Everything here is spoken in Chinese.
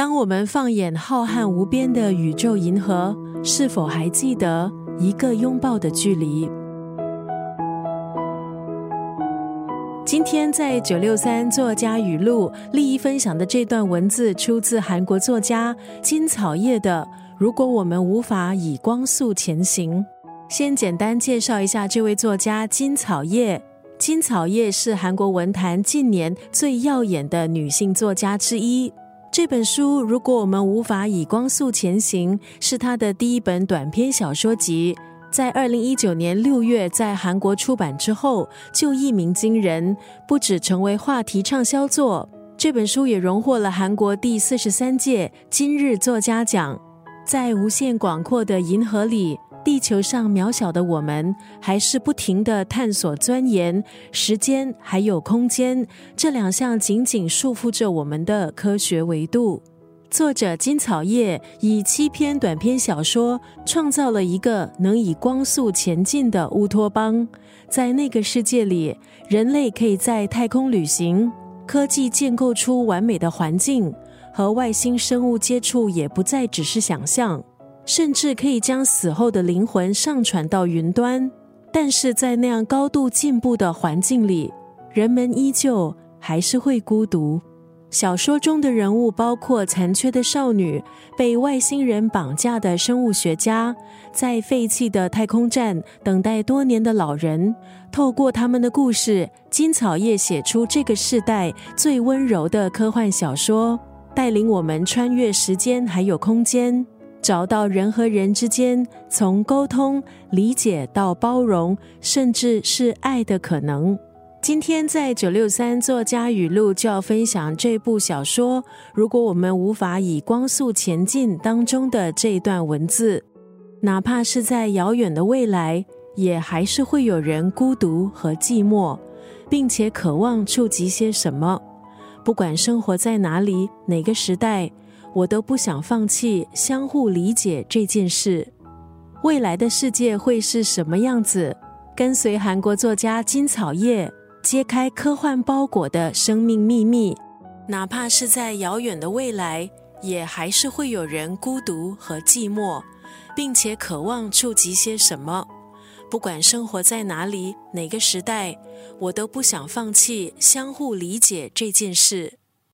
当我们放眼浩瀚无边的宇宙银河，是否还记得一个拥抱的距离？今天在九六三作家语录，立一分享的这段文字出自韩国作家金草叶的《如果我们无法以光速前行》。先简单介绍一下这位作家金草叶。金草叶是韩国文坛近年最耀眼的女性作家之一。这本书《如果我们无法以光速前行》是他的第一本短篇小说集。在二零一九年六月在韩国出版之后，就一鸣惊人，不止成为话题畅销作，这本书也荣获了韩国第四十三届今日作家奖。在无限广阔的银河里，地球上渺小的我们，还是不停的探索钻研时间还有空间这两项紧紧束缚着我们的科学维度。作者金草叶以七篇短篇小说创造了一个能以光速前进的乌托邦，在那个世界里，人类可以在太空旅行，科技建构出完美的环境，和外星生物接触也不再只是想象，甚至可以将死后的灵魂上传到云端。但是在那样高度进步的环境里，人们依旧还是会孤独。小说中的人物包括残缺的少女、被外星人绑架的生物学家、在废弃的太空站等待多年的老人。透过他们的故事，金草叶写出这个时代最温柔的科幻小说，带领我们穿越时间还有空间，找到人和人之间从沟通、理解到包容，甚至是爱的可能。今天在九六三作家语录就要分享这部小说。如果我们无法以光速前进当中的这一段文字，哪怕是在遥远的未来，也还是会有人孤独和寂寞，并且渴望触及些什么。不管生活在哪里，哪个时代，我都不想放弃相互理解这件事。未来的世界会是什么样子？跟随韩国作家金草叶。揭开科幻包裹的生命秘密，哪怕是在遥远的未来，也还是会有人孤独和寂寞，并且渴望触及些什么。不管生活在哪里，哪个时代，我都不想放弃相互理解这件事。